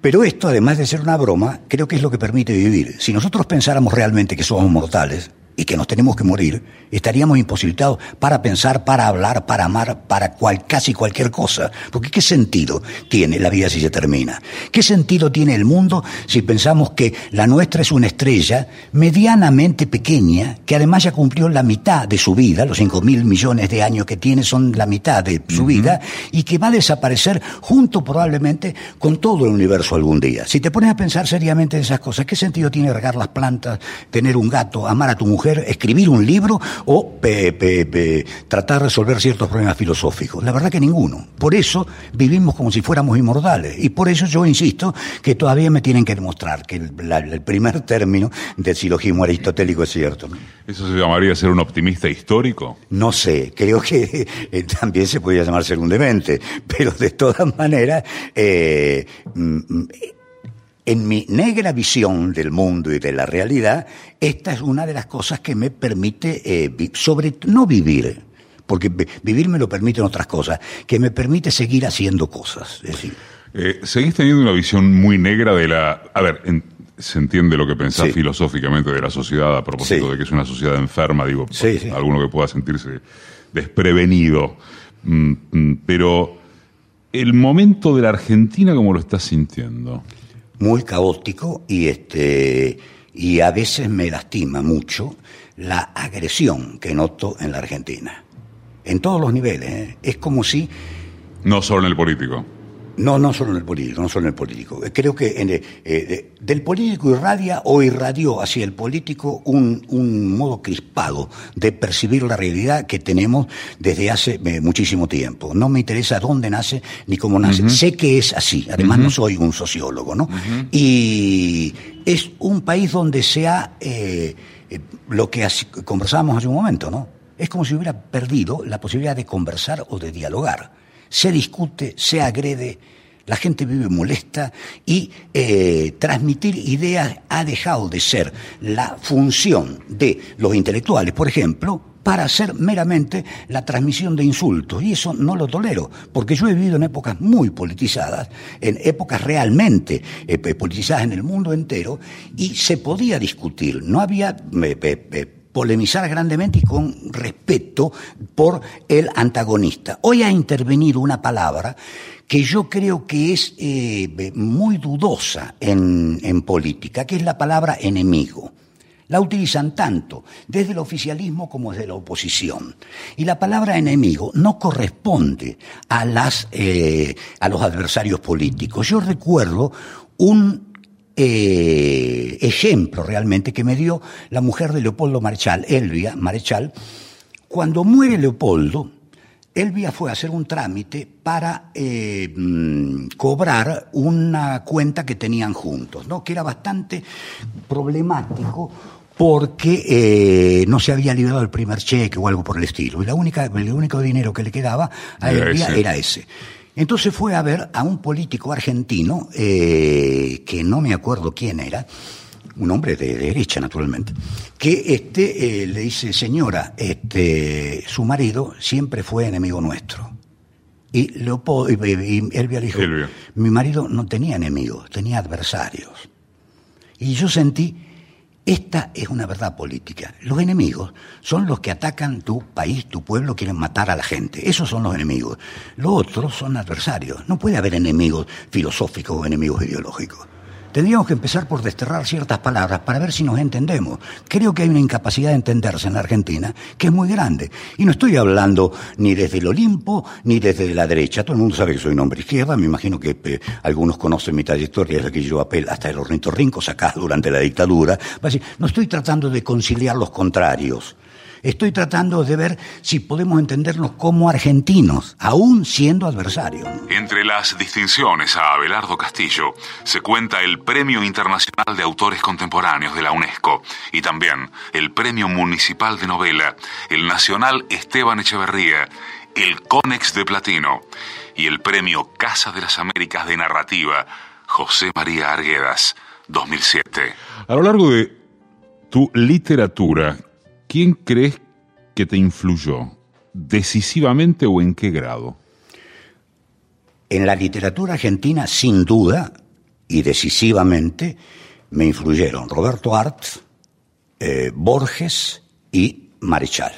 Pero esto, además de ser una broma, creo que es lo que permite vivir. Si nosotros pensáramos realmente que somos mortales, y que nos tenemos que morir, estaríamos imposibilitados para pensar, para hablar, para amar, para cual, casi cualquier cosa. Porque ¿qué sentido tiene la vida si se termina? ¿Qué sentido tiene el mundo si pensamos que la nuestra es una estrella medianamente pequeña, que además ya cumplió la mitad de su vida, los cinco mil millones de años que tiene son la mitad de su vida, y que va a desaparecer junto probablemente con todo el universo algún día? Si te pones a pensar seriamente en esas cosas, ¿qué sentido tiene regar las plantas, tener un gato, amar a tu mujer? Escribir un libro o tratar de resolver ciertos problemas filosóficos. La verdad que ninguno. Por eso vivimos como si fuéramos inmortales. Y por eso yo insisto que todavía me tienen que demostrar que el, primer término del silogismo aristotélico es cierto. ¿Eso se llamaría ser un optimista histórico? No sé, creo que eh, también se podría llamar ser un demente, pero de todas maneras... Eh, mm, mm, en mi negra visión del mundo y de la realidad, esta es una de las cosas que me permite, eh, sobre no vivir, porque vivir me lo permiten otras cosas, que me permite seguir haciendo cosas. Es decir, eh, seguís teniendo una visión muy negra de la... A ver, se entiende lo que pensás filosóficamente de la sociedad a propósito de que es una sociedad enferma, digo, alguno que pueda sentirse desprevenido. Mm, mm, pero el momento de la Argentina, ¿cómo lo estás sintiendo? Muy caótico y este y a veces me lastima mucho la agresión que noto en la Argentina. En todos los niveles. ¿eh? Es como si... No solo en el político. No, no solo en el político, no solo en el político. Creo que en eh, del político irradia o irradió hacia el político un, un, modo crispado de percibir la realidad que tenemos desde hace eh, muchísimo tiempo. No me interesa dónde nace ni cómo nace. Sé que es así, además no soy un sociólogo, ¿no? Y es un país donde se ha, eh, lo que conversábamos hace un momento, ¿no? Es como si hubiera perdido la posibilidad de conversar o de dialogar se discute, se agrede, la gente vive molesta y eh, transmitir ideas ha dejado de ser la función de los intelectuales, por ejemplo, para hacer meramente la transmisión de insultos. Y eso no lo tolero, porque yo he vivido en épocas muy politizadas, en épocas realmente eh, politizadas en el mundo entero, y se podía discutir, no había... Eh, polemizar grandemente y con respeto por el antagonista. Hoy ha intervenido una palabra que yo creo que es eh, muy dudosa en, en política, que es la palabra enemigo. la utilizan tanto desde el oficialismo como desde la oposición. Y la palabra enemigo no corresponde a, las, eh, a los adversarios políticos. Yo recuerdo un eh, ejemplo realmente que me dio la mujer de Leopoldo Marechal, Elvia Marechal, cuando muere Leopoldo, Elvia fue a hacer un trámite para eh, mm, cobrar una cuenta que tenían juntos, ¿no? que era bastante problemático porque eh, no se había liberado el primer cheque o algo por el estilo. Y la única, el único dinero que le quedaba a Elvia era ese. Entonces fue a ver a un político argentino, eh, que no me acuerdo quién era, un hombre de, derecha naturalmente, que este, eh, le dice, señora, este, su marido siempre fue enemigo nuestro. Y, Leopoldo, y, Elvia dijo, mi marido no tenía enemigos, tenía adversarios. Y yo sentí, esta es una verdad política. Los enemigos son los que atacan tu país, tu pueblo, quieren matar a la gente. Esos son los enemigos. Los otros son adversarios. No puede haber enemigos filosóficos o enemigos ideológicos. Tendríamos que empezar por desterrar ciertas palabras para ver si nos entendemos. Creo que hay una incapacidad de entenderse en la Argentina que es muy grande. Y no estoy hablando ni desde el Olimpo ni desde la derecha. Todo el mundo sabe que soy un hombre izquierda. Me imagino que eh, algunos conocen mi trayectoria desde que yo apel hasta el ornitorrinco sacado durante la dictadura. No estoy tratando de conciliar los contrarios. Estoy tratando de ver si podemos entendernos como argentinos, aún siendo adversarios. Entre las distinciones a Abelardo Castillo se cuenta el Premio Internacional de Autores Contemporáneos de la UNESCO y también el Premio Municipal de Novela, el Nacional Esteban Echeverría, el Conex de Platino y el Premio Casa de las Américas de Narrativa José María Arguedas 2007. A lo largo de tu literatura, ¿quién crees que te influyó? ¿Decisivamente o en qué grado? En la literatura argentina, sin duda y decisivamente, me influyeron Roberto Art, eh, Borges y Marechal.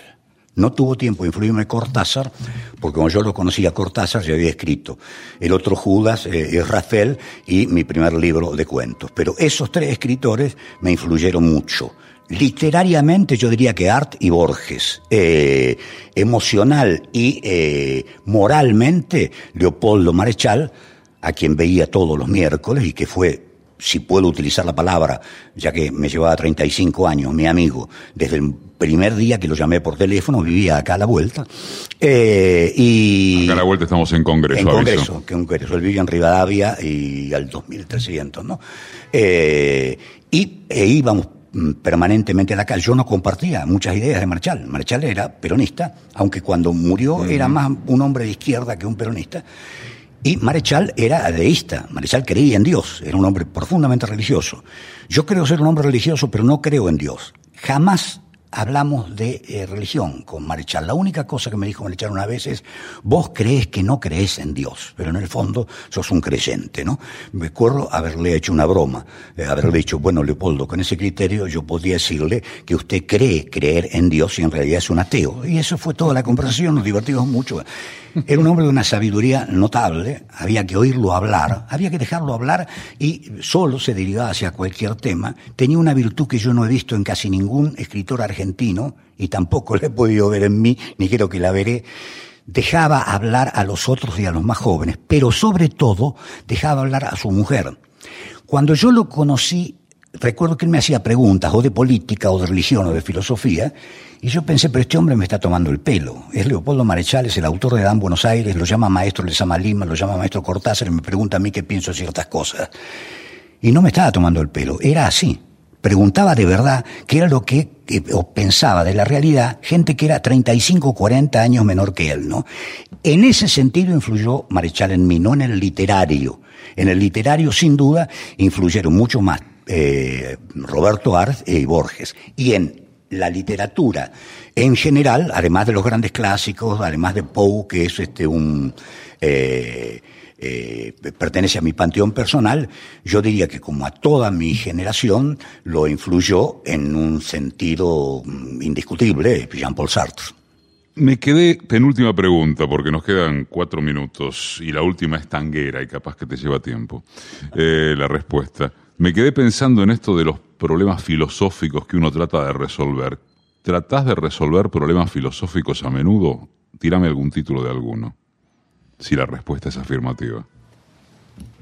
No tuvo tiempo de influirme Cortázar, porque como yo lo conocía Cortázar, ya había escrito El otro Judas, eh, Rafael y mi primer libro de cuentos. Pero esos tres escritores me influyeron mucho. Literariamente yo diría que Art y Borges. Eh, emocional y eh, moralmente Leopoldo Marechal, a quien veía todos los miércoles y que fue, si puedo utilizar la palabra, ya que me llevaba 35 años, mi amigo, desde el primer día que lo llamé por teléfono, vivía acá a la vuelta. Eh, y acá a la vuelta estamos en Congreso. En Congreso, que Congreso. Él vivía en Rivadavia y al 2300, ¿no? y e íbamos permanentemente en la calle. Yo no compartía muchas ideas de Marchal. Marchal era peronista, aunque cuando murió era más un hombre de izquierda que un peronista. Y Marechal era adeísta, Marechal creía en Dios, era un hombre profundamente religioso. Yo creo ser un hombre religioso, pero no creo en Dios. Jamás hablamos de eh, religión con Marechal. La única cosa que me dijo Marechal una vez es, vos crees que no crees en Dios, pero en el fondo sos un creyente, ¿no? Me acuerdo haberle hecho una broma, eh, haberle dicho, bueno, Leopoldo, con ese criterio yo podría decirle que usted cree creer en Dios y en realidad es un ateo. Y eso fue toda la conversación, nos divertimos mucho. Era un hombre de una sabiduría notable, había que oírlo hablar, había que dejarlo hablar y solo se derivaba hacia cualquier tema. Tenía una virtud que yo no he visto en casi ningún escritor argentino y tampoco la he podido ver en mí, ni creo que la veré. Dejaba hablar a los otros y a los más jóvenes, pero sobre todo dejaba hablar a su mujer. Cuando yo lo conocí, recuerdo que él me hacía preguntas o de política o de religión o de filosofía y yo pensé, pero este hombre me está tomando el pelo. Es Leopoldo Marechal, es el autor de Dan Buenos Aires, lo llama maestro le llama Lima, lo llama maestro Cortázar y me pregunta a mí qué pienso de ciertas cosas. Y no me estaba tomando el pelo, era así. Preguntaba de verdad qué era lo que o pensaba de la realidad gente que era 35 o 40 años menor que él, ¿no? En ese sentido influyó Marechal en mí, no en el literario. En el literario, sin duda, influyeron mucho más eh, Roberto Arz y Borges. Y en la literatura en general, además de los grandes clásicos, además de Poe, que es este un eh, eh, pertenece a mi panteón personal, yo diría que como a toda mi generación lo influyó en un sentido mm, indiscutible Jean-Paul Sartre. Me quedé, penúltima pregunta, porque nos quedan cuatro minutos y la última es tanguera y capaz que te lleva tiempo la respuesta. Me quedé pensando en esto de los problemas filosóficos que uno trata de resolver. ¿Tratás de resolver problemas filosóficos a menudo? Tírame algún título de alguno, si la respuesta es afirmativa.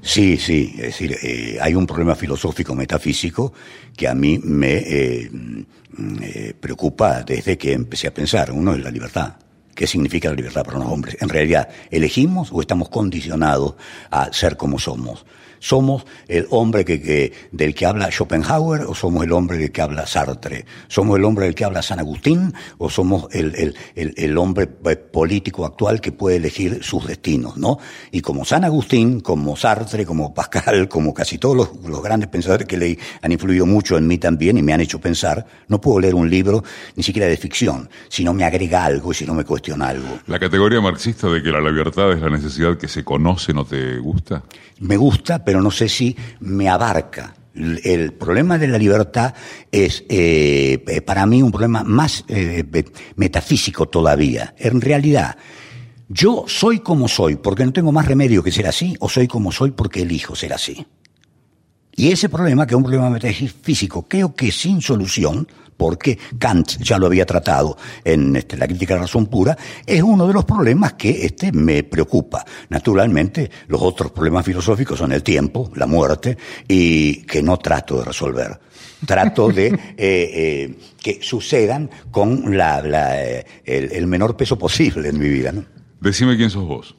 Sí, sí, es decir, eh, hay un problema filosófico metafísico que a mí me eh, mm, eh, preocupa desde que empecé a pensar. Uno es la libertad. ¿Qué significa la libertad para los hombres? En realidad, ¿elegimos o estamos condicionados a ser como somos? ¿Somos el hombre que, del que habla Schopenhauer o somos el hombre del que habla Sartre? ¿Somos el hombre del que habla San Agustín o somos el, el, hombre eh, político actual que puede elegir sus destinos? ¿no? Y como San Agustín, como Sartre, como Pascal, como casi todos los, los grandes pensadores que leí han influido mucho en mí también y me han hecho pensar, no puedo leer un libro ni siquiera de ficción, si no me agrega algo y si no me cuestiona algo. ¿La categoría marxista de que la libertad es la necesidad que se conoce no te gusta? Me gusta, pero no sé si me abarca. El problema de la libertad es eh, eh, para mí un problema más eh, metafísico todavía. En realidad, yo soy como soy porque no tengo más remedio que ser así, o soy como soy porque elijo ser así. Y ese problema, que es un problema metafísico, creo que sin solución, porque Kant ya lo había tratado en este, la crítica de la razón pura, es uno de los problemas que este, me preocupa. Naturalmente, los otros problemas filosóficos son el tiempo, la muerte, y que no trato de resolver. Trato de eh, eh, que sucedan con la, eh, el, menor peso posible en mi vida. ¿no? Decime quién sos vos.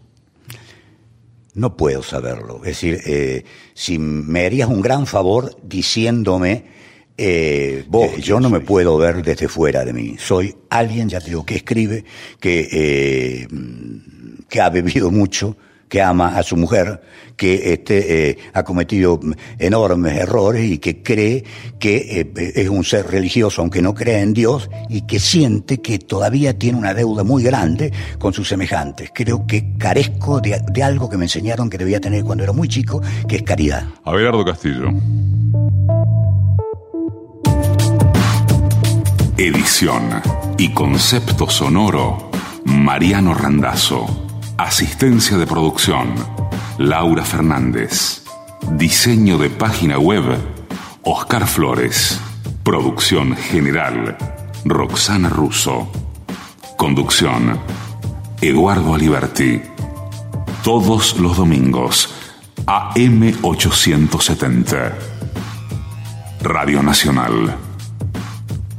No puedo saberlo. Es decir, si me harías un gran favor diciéndome eh, eh, yo no me puedo ver desde fuera de mí. Soy alguien, ya te digo, que escribe, que, eh, que ha bebido mucho, que ama a su mujer, que este, eh, ha cometido enormes errores y que cree que es un ser religioso, aunque no crea en Dios, y que siente que todavía tiene una deuda muy grande con sus semejantes. Creo que carezco de, de algo que me enseñaron que debía tener cuando era muy chico, que es caridad. Abelardo Castillo. Edición y concepto sonoro, Mariano Randazzo. Asistencia de producción, Laura Fernández. Diseño de página web, Oscar Flores. Producción general, Roxana Russo. Conducción, Eduardo Aliberti. Todos los domingos, AM870. Radio Nacional